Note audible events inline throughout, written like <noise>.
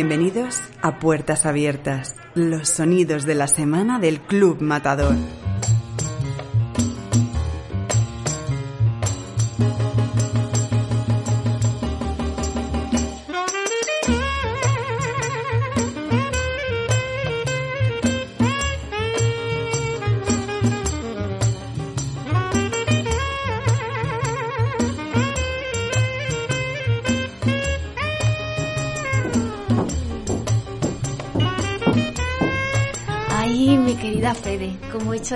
Bienvenidos a Puertas Abiertas, los sonidos de la semana del Club Matador.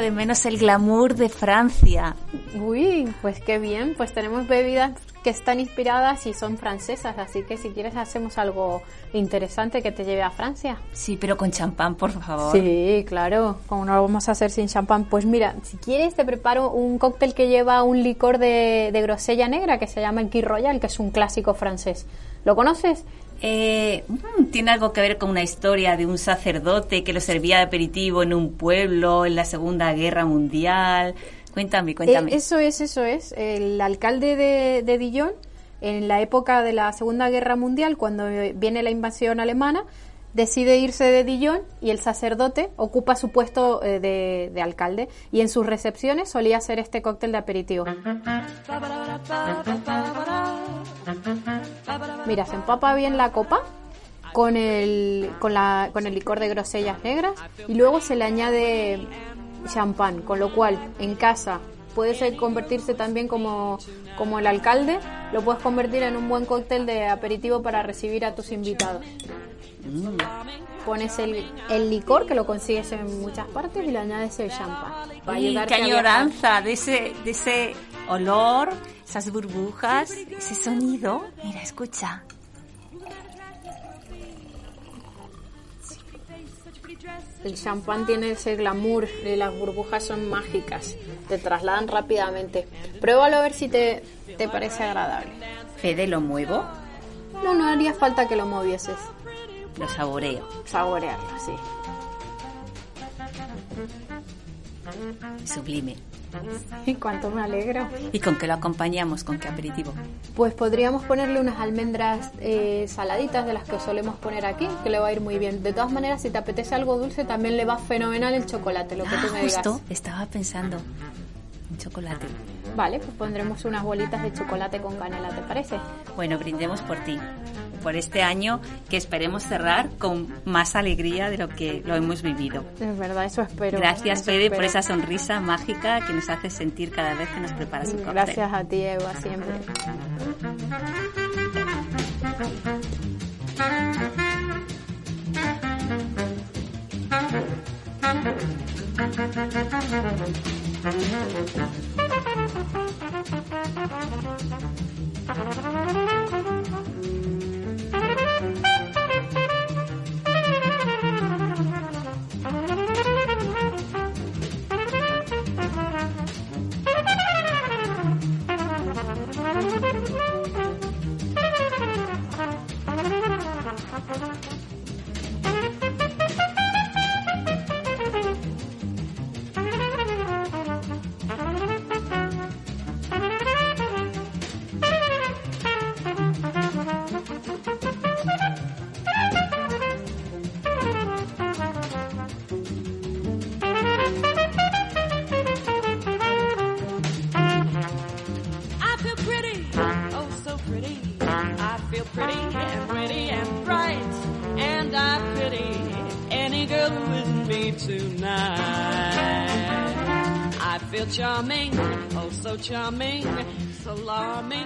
De menos el glamour de Francia. Uy, pues qué bien, pues tenemos bebidas que están inspiradas y son francesas, así que si quieres hacemos algo interesante que te lleve a Francia. Sí, pero con champán, por favor. Sí, claro, como no lo vamos a hacer sin champán. Pues mira, si quieres te preparo un cóctel que lleva un licor de, de grosella negra que se llama el Key Royal, que es un clásico francés. ¿Lo conoces? Eh, mm, tiene algo que ver con una historia de un sacerdote que lo servía de aperitivo en un pueblo en la Segunda Guerra Mundial. Cuéntame, cuéntame. Eh, eso es, eso es. El alcalde de, de Dijon, en la época de la Segunda Guerra Mundial, cuando viene la invasión alemana, decide irse de Dijon y el sacerdote ocupa su puesto eh, de, de alcalde y en sus recepciones solía hacer este cóctel de aperitivo. Mira, se empapa bien la copa con el, con, la, con el licor de grosellas negras y luego se le añade champán, con lo cual en casa puede ser convertirse también como, como el alcalde, lo puedes convertir en un buen cóctel de aperitivo para recibir a tus invitados. Pones el, el licor, que lo consigues en muchas partes, y le añades el champán. qué añoranza de ese, de ese olor, esas burbujas, ese sonido. Mira, escucha. El champán tiene ese glamour y las burbujas son mágicas, te trasladan rápidamente. Pruébalo a ver si te, te parece agradable. Fede, lo muevo, No, no haría falta que lo movieses. Lo saboreo. Saborearlo, sí. Sublime. <laughs> Y cuánto me alegro. ¿Y con qué lo acompañamos? ¿Con qué aperitivo? Pues podríamos ponerle unas almendras eh, saladitas de las que solemos poner aquí, que le va a ir muy bien. De todas maneras, si te apetece algo dulce, también le va fenomenal el chocolate, lo que tú Ah, me digas. justo, estaba pensando en chocolate. Vale, pues pondremos unas bolitas de chocolate con canela, ¿te parece? Bueno, brindemos por ti, por este año que esperemos cerrar con más alegría de lo que lo hemos vivido. Es verdad, eso espero. Gracias, eso Fede, por esa sonrisa mágica que nos hace sentir cada vez que nos preparas un cóctel. Gracias a ti, Eva, siempre. <laughs>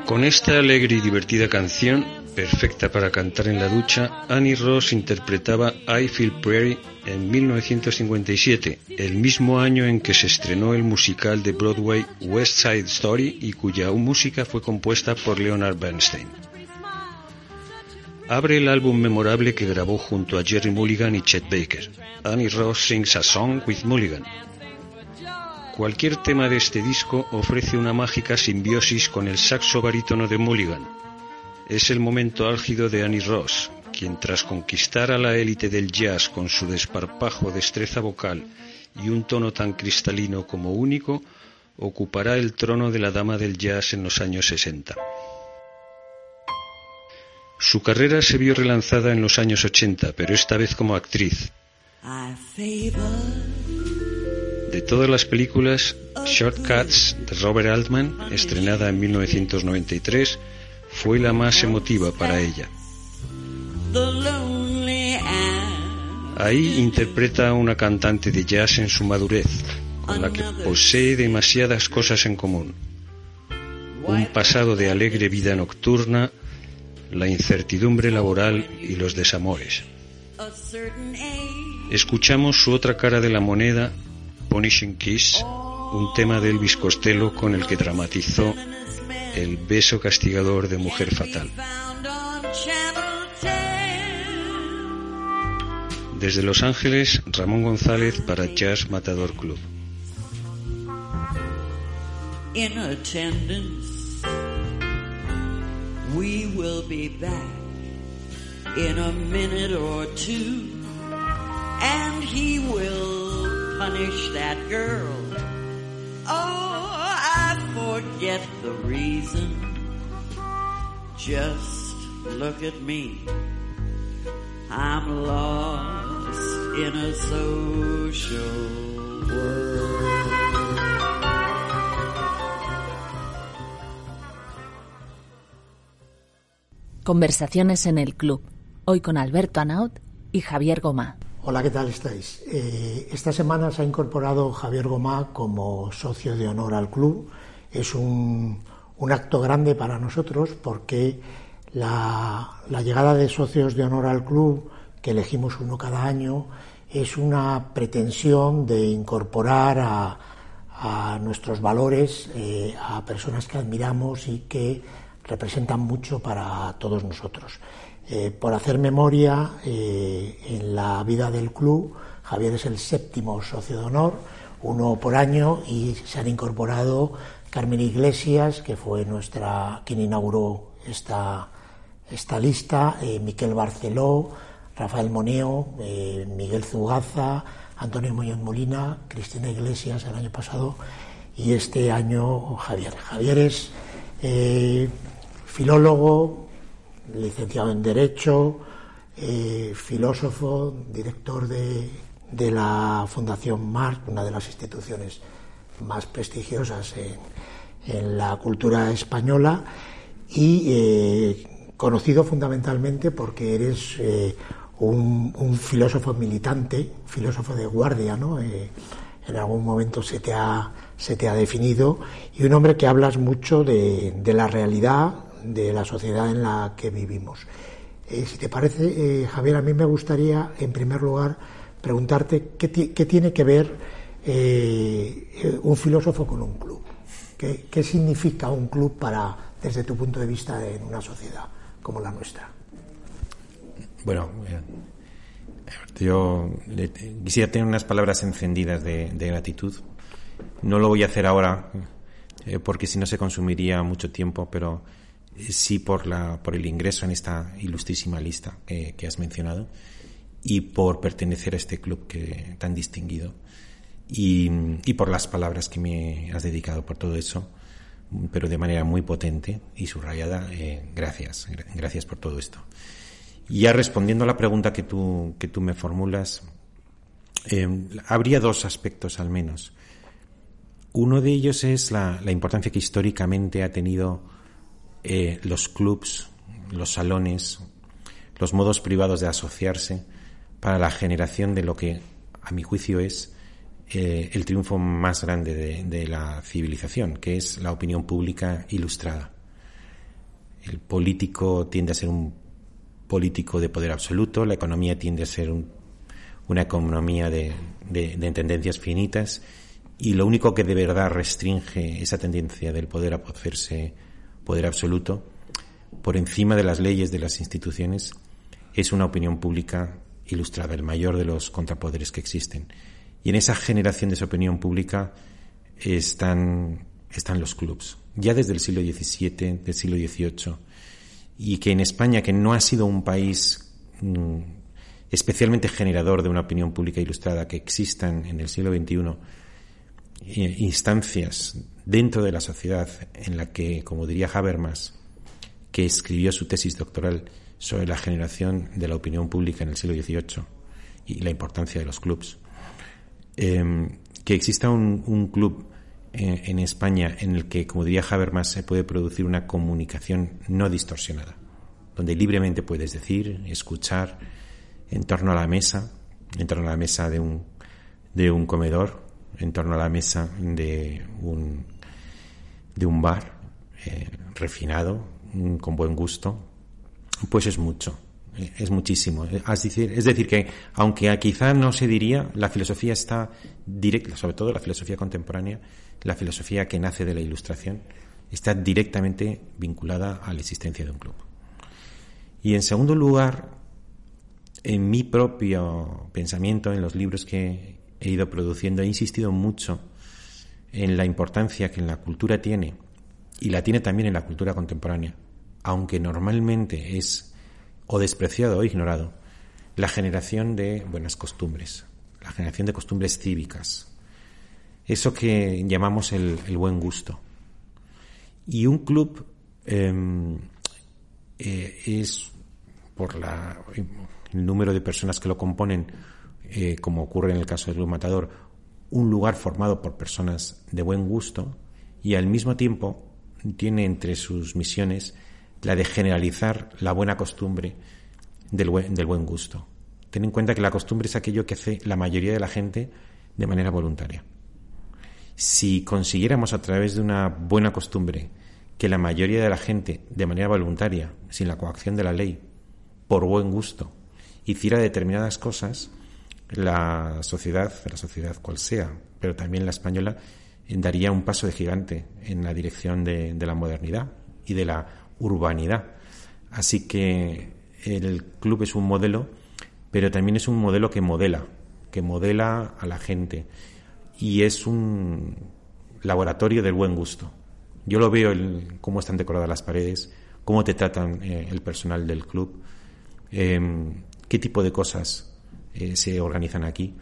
Con esta alegre y divertida canción, perfecta para cantar en la ducha, Annie Ross interpretaba I Feel Pretty en 1957, el mismo año en que se estrenó el musical de Broadway West Side Story y cuya música fue compuesta por Leonard Bernstein. Abre el álbum memorable que grabó junto a Jerry Mulligan y Chet Baker. Annie Ross sings a song with Mulligan. Cualquier tema de este disco ofrece una mágica simbiosis con el saxo barítono de Mulligan. Es el momento álgido de Annie Ross, quien tras conquistar a la élite del jazz con su desparpajo, destreza vocal y un tono tan cristalino como único, ocupará el trono de la dama del jazz en los años 60. Su carrera se vio relanzada en los años 80, pero esta vez como actriz. De todas las películas, Shortcuts de Robert Altman, estrenada en 1993, fue la más emotiva para ella. Ahí interpreta a una cantante de jazz en su madurez, con la que posee demasiadas cosas en común. Un pasado de alegre vida nocturna, la incertidumbre laboral y los desamores. Escuchamos su otra cara de la moneda, Punishing Kiss, un tema de Elvis Costello con el que dramatizó el beso castigador de Mujer Fatal. Desde Los Ángeles, Ramón González para Jazz Matador Club. We will be back in a minute or two, and he will punish that girl. Oh, I forget the reason. Just look at me. I'm lost in a social world. Conversaciones en el club. Hoy con Alberto Anaut y Javier Gomá. Hola, ¿qué tal estáis? Eh, esta semana se ha incorporado Javier Gomá como socio de honor al club. Es un, acto grande para nosotros porque la, llegada de socios de honor al club, que elegimos uno cada año, es una pretensión de incorporar a, a nuestros valores eh, a personas que admiramos y que representan mucho para todos nosotros. Eh, por hacer memoria, eh, en la vida del club, Javier es el séptimo socio de honor, uno por año, y se han incorporado Carmen Iglesias, que fue nuestra quien inauguró esta, esta lista, eh, Miquel Barceló, Rafael Moneo, eh, Miguel Zugaza, Antonio Muñoz Molina, Cristina Iglesias el año pasado y este año Javier. Javier es filólogo, licenciado en Derecho, eh, filósofo, director de, de la Fundación Marc, una de las instituciones más prestigiosas en, la cultura española y eh, conocido fundamentalmente porque eres eh, un, un, filósofo militante, filósofo de guardia, ¿no? En algún momento se te, ha, se te ha definido y un hombre que hablas mucho de, de la realidad de la sociedad en la que vivimos. Eh, si te parece, eh, Javier, a mí me gustaría, en primer lugar, preguntarte qué, tiene que ver eh, un filósofo con un club. ¿Qué, ¿Qué, significa un club para, desde tu punto de vista, en una sociedad como la nuestra? Bueno, yo quisiera tener unas palabras encendidas de, gratitud. No lo voy a hacer ahora, porque si no se consumiría mucho tiempo, pero sí por, la, por el ingreso en esta ilustrísima lista que, que has mencionado y por pertenecer a este club que, tan distinguido y, y, por las palabras que me has dedicado por todo eso, pero de manera muy potente y subrayada. Eh, gracias, gracias por todo esto. Y ya respondiendo a la pregunta que tú, que tú me formulas, eh, habría dos aspectos al menos. Uno de ellos es la, la importancia que históricamente ha tenido eh, los clubs, los salones, los modos privados de asociarse para la generación de lo que, a mi juicio, es eh, el triunfo más grande de, la civilización, que es la opinión pública ilustrada. El político tiende a ser un político de poder absoluto, la economía tiende a ser un- una economía de, de- de tendencias finitas y lo único que de verdad restringe esa tendencia del poder a hacerse poder absoluto por encima de las leyes de las instituciones es una opinión pública ilustrada, el mayor de los contrapoderes que existen. Y en esa generación de esa opinión pública están, están los clubs, ya desde el siglo XVII, del siglo XVIII, y que en España, que no ha sido un país mm, especialmente generador de una opinión pública ilustrada, que existan en el siglo XXI eh, instancias dentro de la sociedad en la que, como diría Habermas, que escribió su tesis doctoral sobre la generación de la opinión pública en el siglo XVIII y la importancia de los clubs, eh, que exista un, club eh, en España en el que, como diría Habermas, se puede producir una comunicación no distorsionada, donde libremente puedes decir, escuchar en torno a la mesa, en torno a la mesa de un comedor, en torno a la mesa de un, de un bar eh, refinado, mm, con buen gusto, pues es mucho, eh, es muchísimo. Es decir, es decir, que aunque quizá no se diría, la filosofía está directa, sobre todo la filosofía contemporánea, la filosofía que nace de la ilustración, está directamente vinculada a la existencia de un club. Y en segundo lugar, en mi propio pensamiento, en los libros que he ido produciendo, he insistido mucho en la importancia que en la cultura tiene, y la tiene también en la cultura contemporánea, aunque normalmente es o despreciado o ignorado, la generación de buenas costumbres, la generación de costumbres cívicas, eso que llamamos el, buen gusto. Y un club eh, eh, es, por la, el número de personas que lo componen, eh, como ocurre en el caso del Matador, un lugar formado por personas de buen gusto y al mismo tiempo tiene entre sus misiones la de generalizar la buena costumbre del buen, del buen gusto. Ten en cuenta que la costumbre es aquello que hace la mayoría de la gente de manera voluntaria. Si consiguiéramos a través de una buena costumbre que la mayoría de la gente, de manera voluntaria, sin la coacción de la ley, por buen gusto, hiciera determinadas cosas, la sociedad, la sociedad cual sea, pero también la española, daría un paso de gigante en la dirección de, de la modernidad y de la urbanidad. Así que el club es un modelo, pero también es un modelo que modela, que modela a la gente y es un laboratorio del buen gusto. Yo lo veo el, cómo están decoradas las paredes, cómo te tratan eh, el personal del club, eh, qué tipo de cosas eh, se organizan aquí.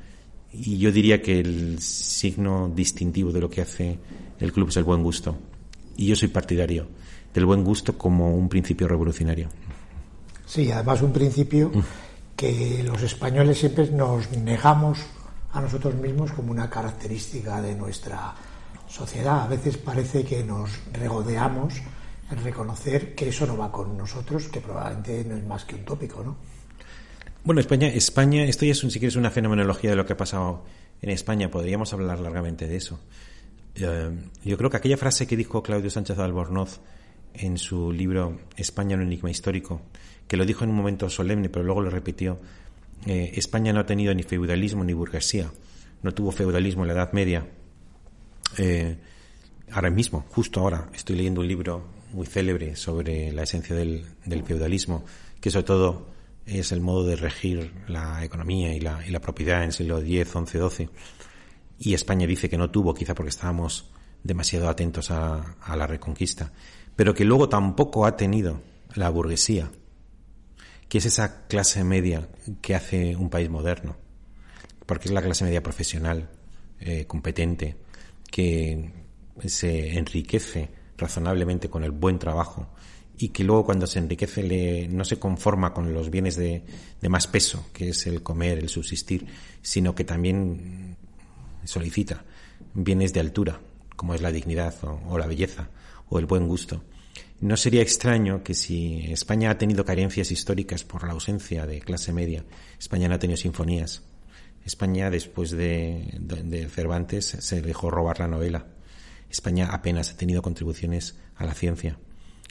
Y yo diría que el signo distintivo de lo que hace el club es el buen gusto. Y yo soy partidario del buen gusto como un principio revolucionario. Sí, además un principio que los españoles siempre nos negamos a nosotros mismos como una característica de nuestra sociedad. A veces parece que nos regodeamos en reconocer que eso no va con nosotros, que probablemente no es más que un tópico, ¿no? Bueno, España, España, esto ya es un, si quieres una fenomenología de lo que ha pasado en España, podríamos hablar largamente de eso. Eh, yo creo que aquella frase que dijo Claudio Sánchez Albornoz en su libro España un enigma histórico, que lo dijo en un momento solemne, pero luego lo repitió, eh, España no ha tenido ni feudalismo ni burguesía, no tuvo feudalismo en la Edad Media. Eh, ahora mismo, justo ahora, estoy leyendo un libro muy célebre sobre la esencia del, del feudalismo, que sobre todo es el modo de regir la economía y la, y la propiedad en el siglo X, XI, XII. Y España dice que no tuvo, quizá porque estábamos demasiado atentos a, la reconquista, pero que luego tampoco ha tenido la burguesía, que es esa clase media que hace un país moderno, porque es la clase media profesional, eh, competente, que se enriquece razonablemente con el buen trabajo y que luego cuando se enriquece le, no se conforma con los bienes de, más peso, que es el comer, el subsistir, sino que también solicita bienes de altura, como es la dignidad o, la belleza o el buen gusto. No sería extraño que si España ha tenido carencias históricas por la ausencia de clase media, España no ha tenido sinfonías, España, después de, de, de Cervantes, se dejó robar la novela. España apenas ha tenido contribuciones a la ciencia.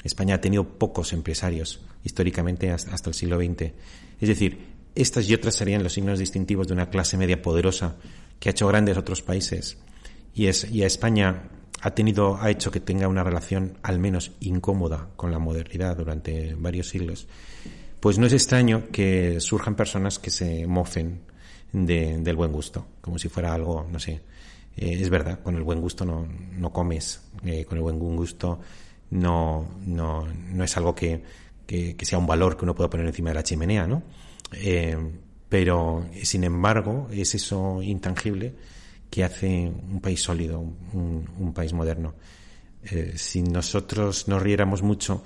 España ha tenido pocos empresarios históricamente hasta el siglo XX. Es decir, estas y otras serían los signos distintivos de una clase media poderosa que ha hecho grandes otros países y, es, y a España ha tenido ha hecho que tenga una relación al menos incómoda con la modernidad durante varios siglos. Pues no es extraño que surjan personas que se mofen de, del buen gusto, como si fuera algo, no sé, eh, es verdad, con el buen gusto no, no comes, eh, con el buen gusto no, no, no es algo que, que, sea un valor que uno pueda poner encima de la chimenea, ¿no? Eh, pero, sin embargo, es eso intangible que hace un país sólido, un, país moderno. Eh, si nosotros nos riéramos mucho,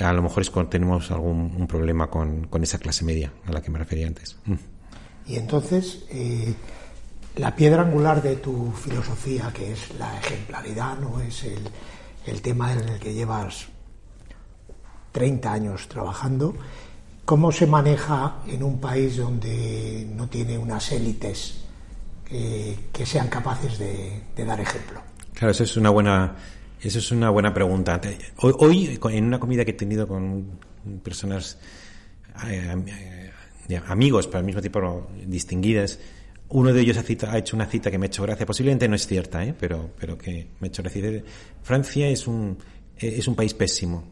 a lo mejor es cuando tenemos algún problema con, con, esa clase media a la que me refería antes. Y entonces, eh, la piedra angular de tu filosofía, que es la ejemplaridad, no es el, el tema en el que llevas 30 años trabajando, ¿cómo se maneja en un país donde no tiene unas élites que, sean capaces de, dar ejemplo? Claro, eso es una buena, eso es una buena pregunta. Hoy, hoy en una comida que he tenido con personas, eh, amigos, pero al mismo tiempo distinguidas, uno de ellos ha, hecho una cita que me ha hecho gracia, posiblemente no es cierta, ¿eh? pero, pero que me ha hecho gracia. Francia es un, es un país pésimo,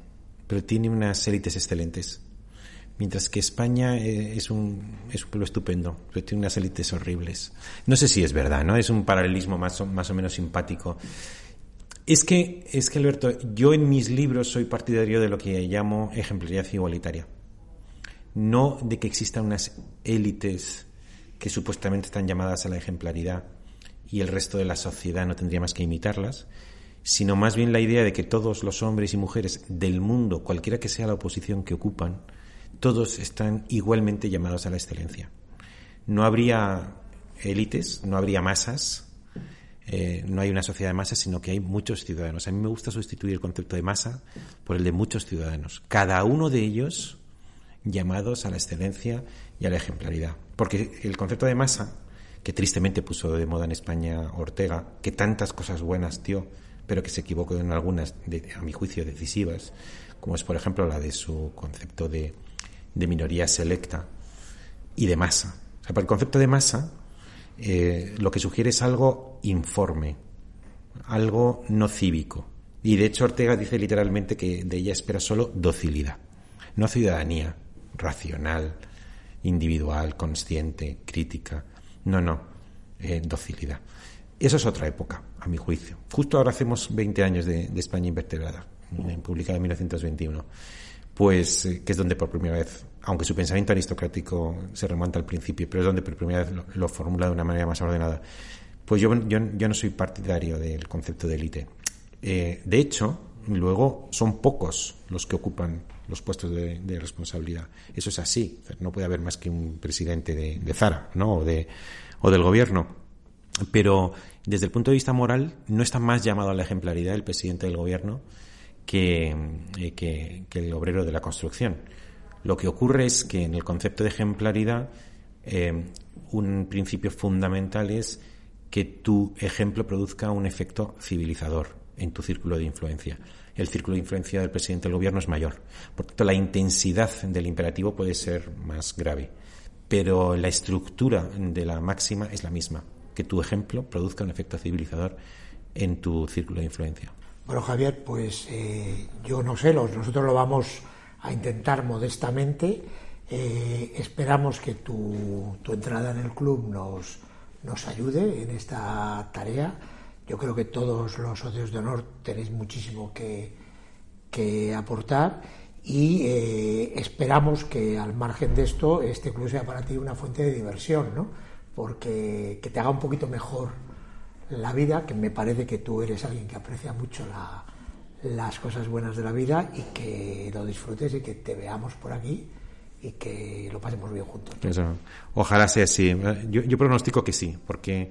pero tiene unas élites excelentes. Mientras que España es un, es un pueblo estupendo, pero tiene unas élites horribles. No sé si es verdad, ¿no? Es un paralelismo más o, más o menos simpático. Es que, es que, Alberto, yo en mis libros soy partidario de lo que llamo ejemplaridad igualitaria. No de que existan unas élites que supuestamente están llamadas a la ejemplaridad y el resto de la sociedad no tendría más que imitarlas, sino más bien la idea de que todos los hombres y mujeres del mundo, cualquiera que sea la oposición que ocupan, todos están igualmente llamados a la excelencia. No habría élites, no habría masas, eh, no hay una sociedad de masas, sino que hay muchos ciudadanos. A mí me gusta sustituir el concepto de masa por el de muchos ciudadanos, cada uno de ellos llamados a la excelencia y a la ejemplaridad. Porque el concepto de masa, que tristemente puso de moda en España Ortega, que tantas cosas buenas dio, pero que se equivocó en algunas, de, a mi juicio, decisivas, como es por ejemplo la de su concepto de, de minoría selecta y de masa. Para el concepto de masa, eh, lo que sugiere es algo informe, algo no cívico. Y de hecho Ortega dice literalmente que de ella espera solo docilidad, no ciudadanía racional, individual, consciente, crítica. No, no, eh, docilidad. Eso es otra época, a mi juicio. Justo ahora hacemos 20 años de, España invertebrada, publicada en 1921, pues eh, que es donde por primera vez, aunque su pensamiento aristocrático se remonta al principio, pero es donde por primera vez lo, formula de una manera más ordenada. Pues yo, yo, yo no soy partidario del concepto de élite. Eh, de hecho, luego son pocos los que ocupan los puestos de, responsabilidad. Eso es así. No puede haber más que un presidente de, Zara, ¿no? O, de, o del gobierno. Pero desde el punto de vista moral, no está más llamado a la ejemplaridad el presidente del gobierno que, eh, que el obrero de la construcción. Lo que ocurre es que en el concepto de ejemplaridad, eh, un principio fundamental es que tu ejemplo produzca un efecto civilizador en tu círculo de influencia el círculo de influencia del presidente del gobierno es mayor. Por tanto, la intensidad del imperativo puede ser más grave, pero la estructura de la máxima es la misma, que tu ejemplo produzca un efecto civilizador en tu círculo de influencia. Bueno, Javier, pues eh, yo no sé, nosotros lo vamos a intentar modestamente. Eh, esperamos que tu, tu, entrada en el club nos, nos ayude en esta tarea yo creo que todos los socios de honor tenéis muchísimo que, que aportar y eh, esperamos que al margen de esto este club sea para ti una fuente de diversión, ¿no? Porque que te haga un poquito mejor la vida, que me parece que tú eres alguien que aprecia mucho la, las cosas buenas de la vida y que lo disfrutes y que te veamos por aquí y que lo pasemos bien juntos. Ojalá sea así. Yo, yo pronostico que sí, porque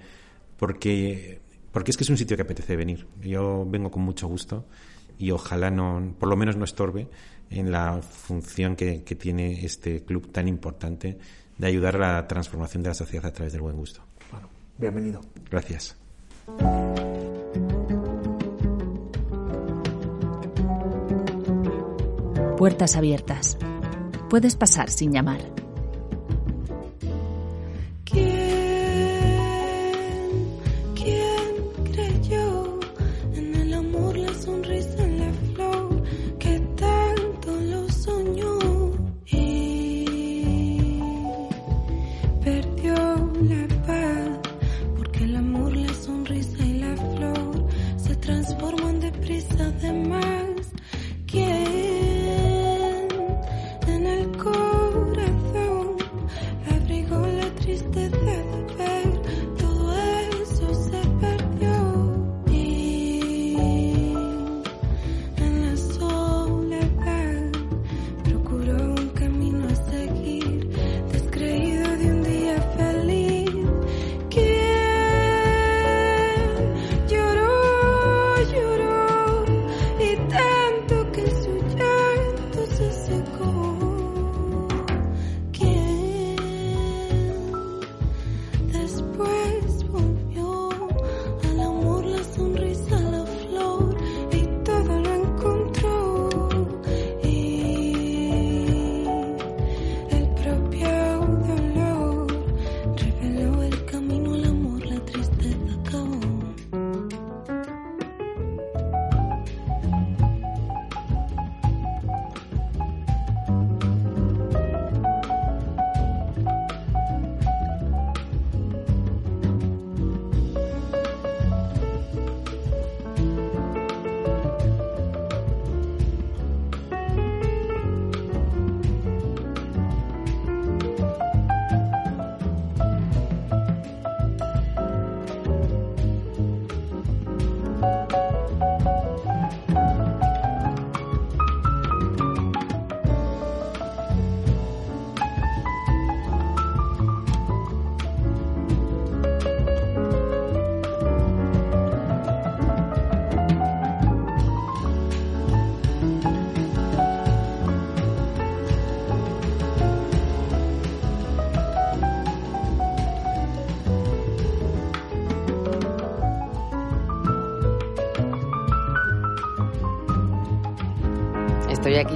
porque porque es que es un sitio que apetece venir. Yo vengo con mucho gusto y ojalá no, por lo menos no estorbe en la función que, que tiene este club tan importante de ayudar a la transformación de la sociedad a través del buen gusto. Bueno, bienvenido. Gracias. Puertas abiertas. Puedes pasar sin llamar.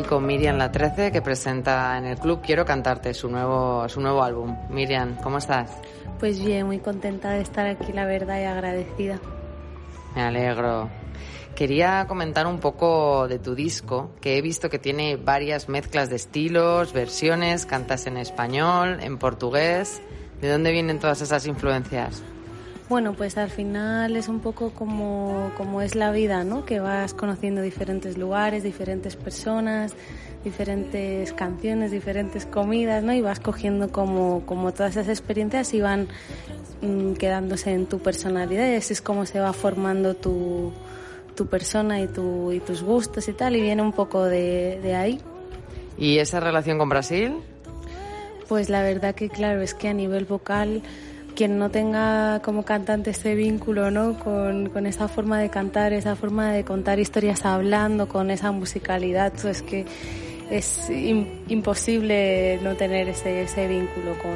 Con Miriam La 13 que presenta en el club Quiero cantarte su nuevo su nuevo álbum. Miriam, ¿cómo estás? Pues bien, muy contenta de estar aquí, la verdad, y agradecida. Me alegro. Quería comentar un poco de tu disco, que he visto que tiene varias mezclas de estilos, versiones, cantas en español, en portugués. ¿De dónde vienen todas esas influencias? Bueno, pues al final es un poco como, como es la vida, ¿no? Que vas conociendo diferentes lugares, diferentes personas, diferentes canciones, diferentes comidas, ¿no? Y vas cogiendo como, como todas esas experiencias y van mm, quedándose en tu personalidad y así es como se va formando tu, tu persona y, tu, y tus gustos y tal, y viene un poco de, de ahí. ¿Y esa relación con Brasil? Pues la verdad que claro, es que a nivel vocal quien no tenga como cantante ese vínculo ¿no? con, con esa forma de cantar, esa forma de contar historias hablando, con esa musicalidad, pues que es im- imposible no tener ese, ese vínculo con,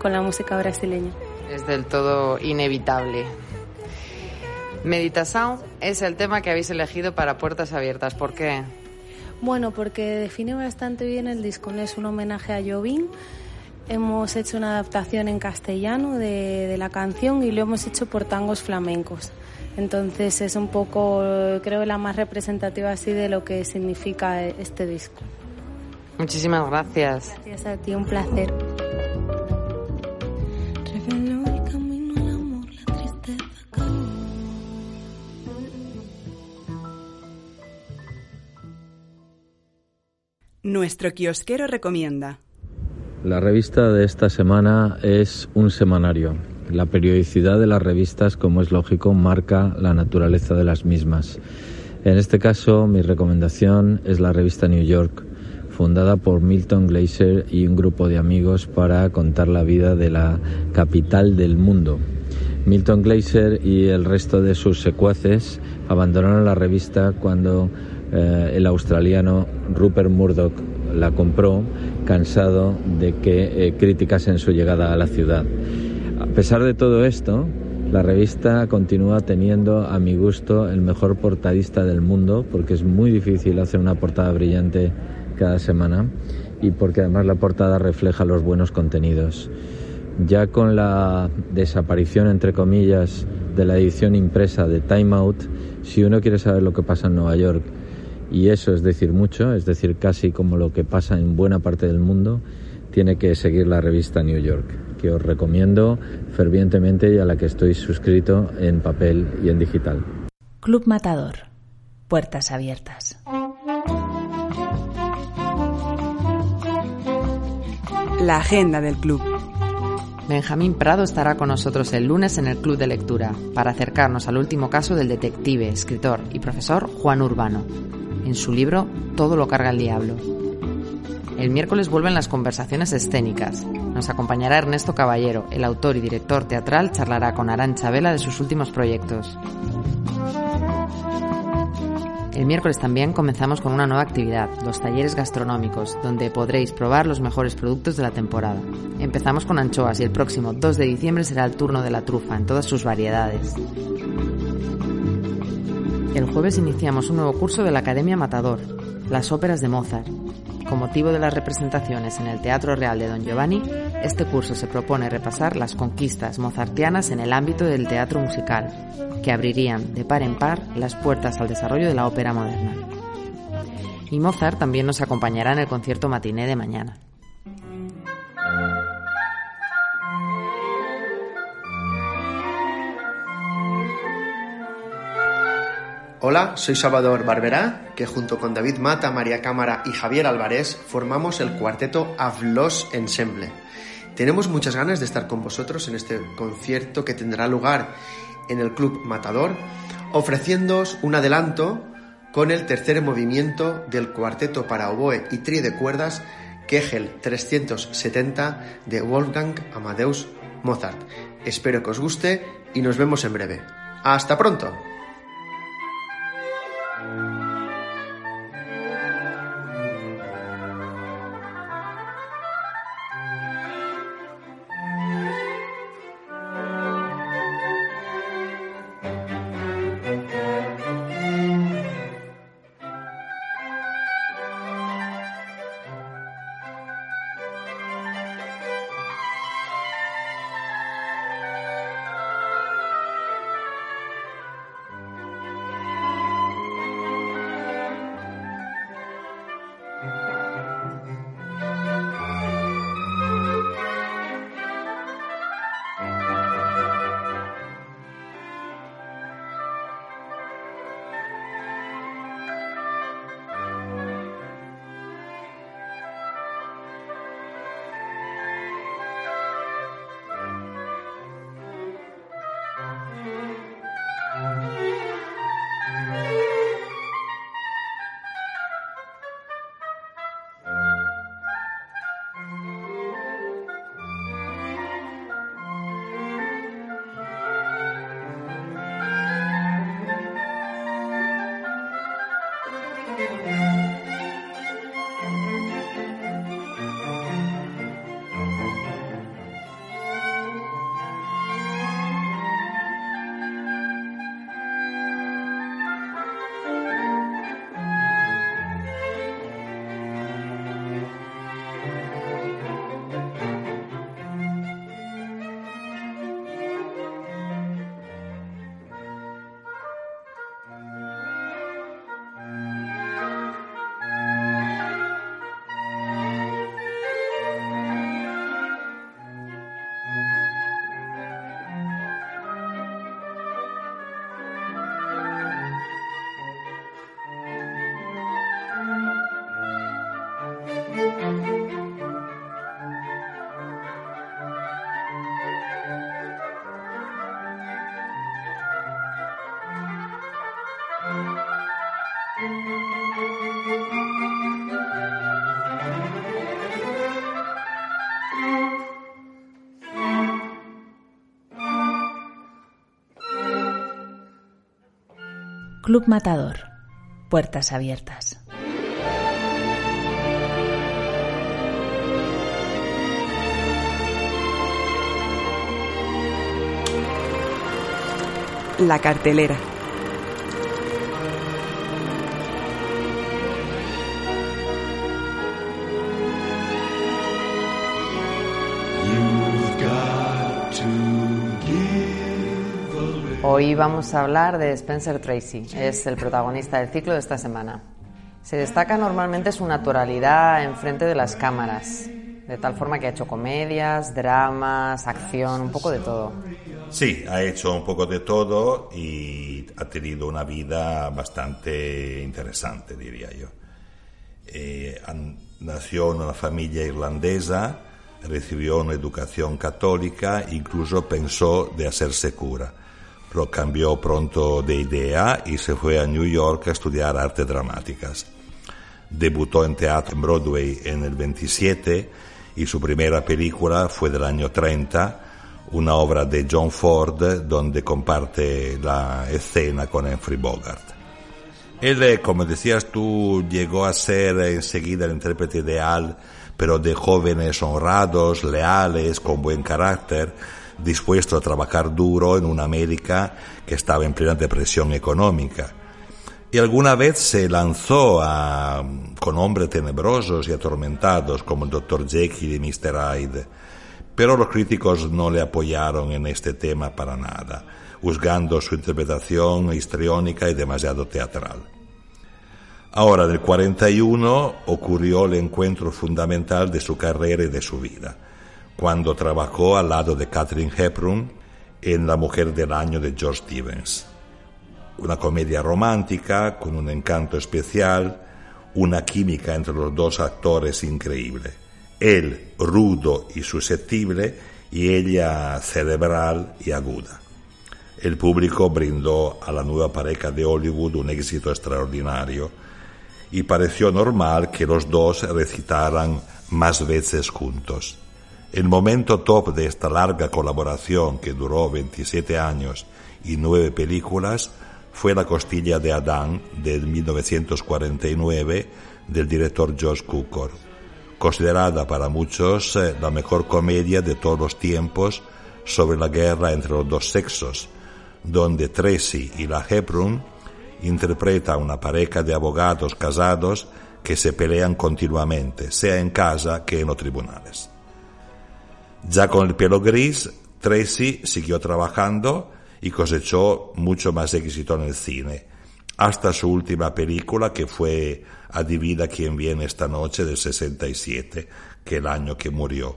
con la música brasileña. Es del todo inevitable. Meditación es el tema que habéis elegido para Puertas Abiertas. ¿Por qué? Bueno, porque define bastante bien el disco, es un homenaje a Jobim. Hemos hecho una adaptación en castellano de, de la canción y lo hemos hecho por tangos flamencos. Entonces es un poco, creo, la más representativa así de lo que significa este disco. Muchísimas gracias. Gracias a ti, un placer. Reveló el camino al amor, la tristeza acabó. Nuestro kiosquero recomienda. La revista de esta semana es un semanario. La periodicidad de las revistas, como es lógico, marca la naturaleza de las mismas. En este caso, mi recomendación es la revista New York, fundada por Milton Glaser y un grupo de amigos para contar la vida de la capital del mundo. Milton Glaser y el resto de sus secuaces abandonaron la revista cuando eh, el australiano Rupert Murdoch la compró cansado de que eh, criticasen su llegada a la ciudad. A pesar de todo esto, la revista continúa teniendo, a mi gusto, el mejor portadista del mundo, porque es muy difícil hacer una portada brillante cada semana y porque además la portada refleja los buenos contenidos. Ya con la desaparición, entre comillas, de la edición impresa de Time Out, si uno quiere saber lo que pasa en Nueva York, y eso es decir mucho, es decir, casi como lo que pasa en buena parte del mundo, tiene que seguir la revista New York, que os recomiendo fervientemente y a la que estoy suscrito en papel y en digital. Club Matador. Puertas abiertas. La agenda del club. Benjamín Prado estará con nosotros el lunes en el Club de Lectura para acercarnos al último caso del detective, escritor y profesor Juan Urbano, en su libro Todo lo carga el diablo. El miércoles vuelven las conversaciones escénicas. Nos acompañará Ernesto Caballero, el autor y director teatral, charlará con Arancha Vela de sus últimos proyectos. El miércoles también comenzamos con una nueva actividad, los talleres gastronómicos, donde podréis probar los mejores productos de la temporada. Empezamos con anchoas y el próximo 2 de diciembre será el turno de la trufa en todas sus variedades. El jueves iniciamos un nuevo curso de la Academia Matador, las óperas de Mozart. Con motivo de las representaciones en el Teatro Real de Don Giovanni, este curso se propone repasar las conquistas mozartianas en el ámbito del teatro musical, que abrirían de par en par las puertas al desarrollo de la ópera moderna. Y Mozart también nos acompañará en el concierto matiné de mañana. Hola, soy Salvador Barberá, que junto con David Mata, María Cámara y Javier Álvarez formamos el cuarteto Avlos Ensemble. Tenemos muchas ganas de estar con vosotros en este concierto que tendrá lugar en el Club Matador, ofreciéndoos un adelanto con el tercer movimiento del cuarteto para oboe y tri de cuerdas Kegel 370 de Wolfgang Amadeus Mozart. Espero que os guste y nos vemos en breve. ¡Hasta pronto! Club Matador. Puertas abiertas. La cartelera. Hoy vamos a hablar de Spencer Tracy, es el protagonista del ciclo de esta semana. Se destaca normalmente su naturalidad en frente de las cámaras, de tal forma que ha hecho comedias, dramas, acción, un poco de todo. Sí, ha hecho un poco de todo y ha tenido una vida bastante interesante, diría yo. Eh, nació en una familia irlandesa, recibió una educación católica, incluso pensó de hacerse cura, pero cambió pronto de idea y se fue a New York a estudiar artes dramáticas. Debutó en teatro en Broadway en el 27 y su primera película fue del año 30, una obra de John Ford donde comparte la escena con Humphrey Bogart. Él, eh, como decías tú, llegó a ser enseguida el intérprete ideal, pero de jóvenes honrados, leales, con buen carácter, dispuesto a trabajar duro en una América que estaba en plena depresión económica. Y alguna vez se lanzó a, con hombres tenebrosos y atormentados como el Dr. Jekyll y Mr. Hyde. Pero los críticos no le apoyaron en este tema para nada, juzgando su interpretación histriónica y demasiado teatral. Ahora, en el 41 ocurrió el encuentro fundamental de su carrera y de su vida, cuando trabajó al lado de Catherine Hepburn en La Mujer del Año de George Stevens. Una comedia romántica con un encanto especial, una química entre los dos actores increíble. Él rudo y susceptible y ella cerebral y aguda. El público brindó a la nueva pareja de Hollywood un éxito extraordinario y pareció normal que los dos recitaran más veces juntos. El momento top de esta larga colaboración, que duró 27 años y nueve películas, fue La costilla de Adán de 1949 del director George Cukor, considerada para muchos eh, la mejor comedia de todos los tiempos sobre la guerra entre los dos sexos, donde Tracy y la Hepburn interpreta a una pareja de abogados casados que se pelean continuamente, sea en casa que en los tribunales. Ya con el pelo gris, Tracy siguió trabajando y cosechó mucho más éxito en el cine, hasta su última película que fue Adivina quién viene esta noche del 67, que el año que murió,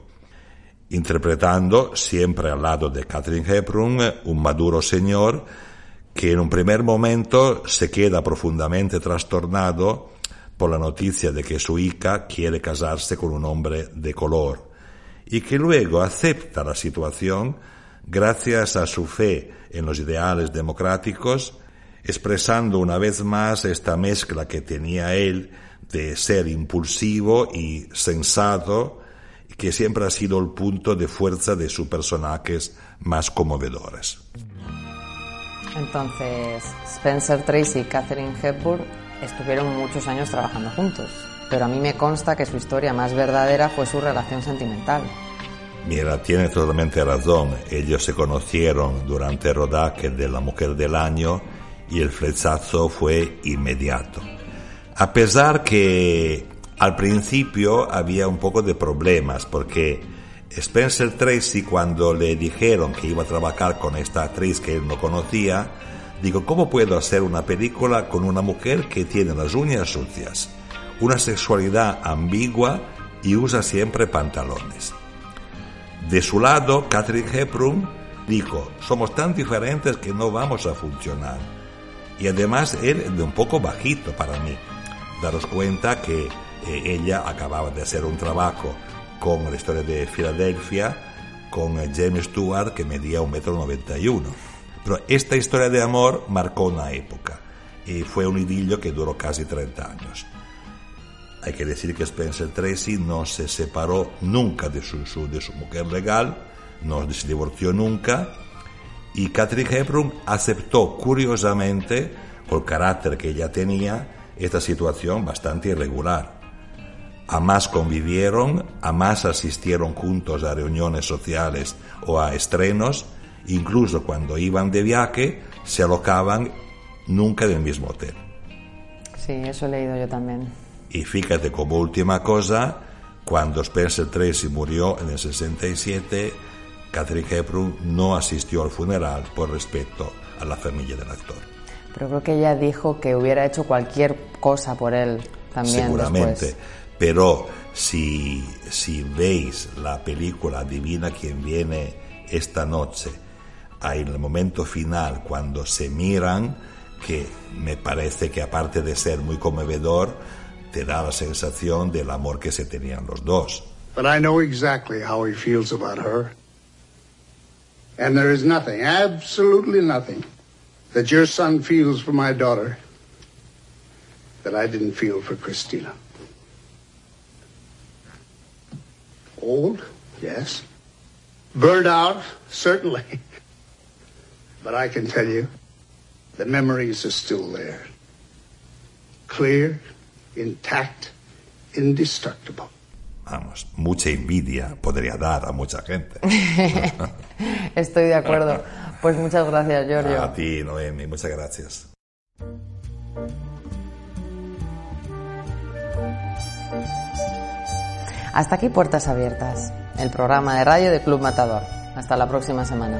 interpretando siempre al lado de Catherine Hepburn un maduro señor que en un primer momento se queda profundamente trastornado por la noticia de que su hija quiere casarse con un hombre de color y que luego acepta la situación gracias a su fe en los ideales democráticos, expresando una vez más esta mezcla que tenía él de ser impulsivo y sensato, que siempre ha sido el punto de fuerza de sus personajes más conmovedores. Entonces, Spencer Tracy y Catherine Hepburn estuvieron muchos años trabajando juntos, pero a mí me consta que su historia más verdadera fue su relación sentimental. Mira, tiene totalmente razón. Ellos se conocieron durante el rodaje de La Mujer del Año y el flechazo fue inmediato. A pesar que al principio había un poco de problemas porque Spencer Tracy cuando le dijeron que iba a trabajar con esta actriz que él no conocía, digo, ¿cómo puedo hacer una película con una mujer que tiene las uñas sucias, una sexualidad ambigua y usa siempre pantalones? De su lado, Catherine Hepburn dijo, somos tan diferentes que no vamos a funcionar. Y además él es un poco bajito para mí. Daros cuenta que eh, ella acababa de hacer un trabajo con la historia de Filadelfia, con James Stewart, que medía un metro noventa y uno. Pero esta historia de amor marcó una época y fue un idilio que duró casi 30 años. Hay que decir que Spencer Tracy no se separó nunca de su, su- mujer legal, no se divorció nunca, y Catherine Hepburn aceptó curiosamente, por carácter que ella tenía, esta situación bastante irregular. A más convivieron, a más asistieron juntos a reuniones sociales o a estrenos, incluso cuando iban de viaje, se alocaban nunca en el mismo hotel. Sí, eso he leído yo también. Y fíjate como última cosa, cuando Spencer Tracy murió en el 67, Catherine Hepburn no asistió al funeral por respeto a la familia del actor. Pero creo que ella dijo que hubiera hecho cualquier cosa por él también Seguramente. después. Pero si, si veis la película Adivina quién viene esta noche, hay en el momento final cuando se miran, que me parece que aparte de ser muy conmovedor, te da la sensación del amor que se tenían los dos. But I know exactly how he feels about her. And there is nothing, absolutely nothing, that your son feels for my daughter that I didn't feel for Christina. Old, yes. Burned out, certainly. <laughs> But I can tell you, the memories are still there. Clear, intact, indestructible. Vamos, mucha envidia podría dar a mucha gente. <laughs> Estoy de acuerdo. Pues muchas gracias, Giorgio. A ti, Noemi, muchas gracias. Hasta aquí Puertas Abiertas, el programa de radio de Club Matador. Hasta la próxima semana.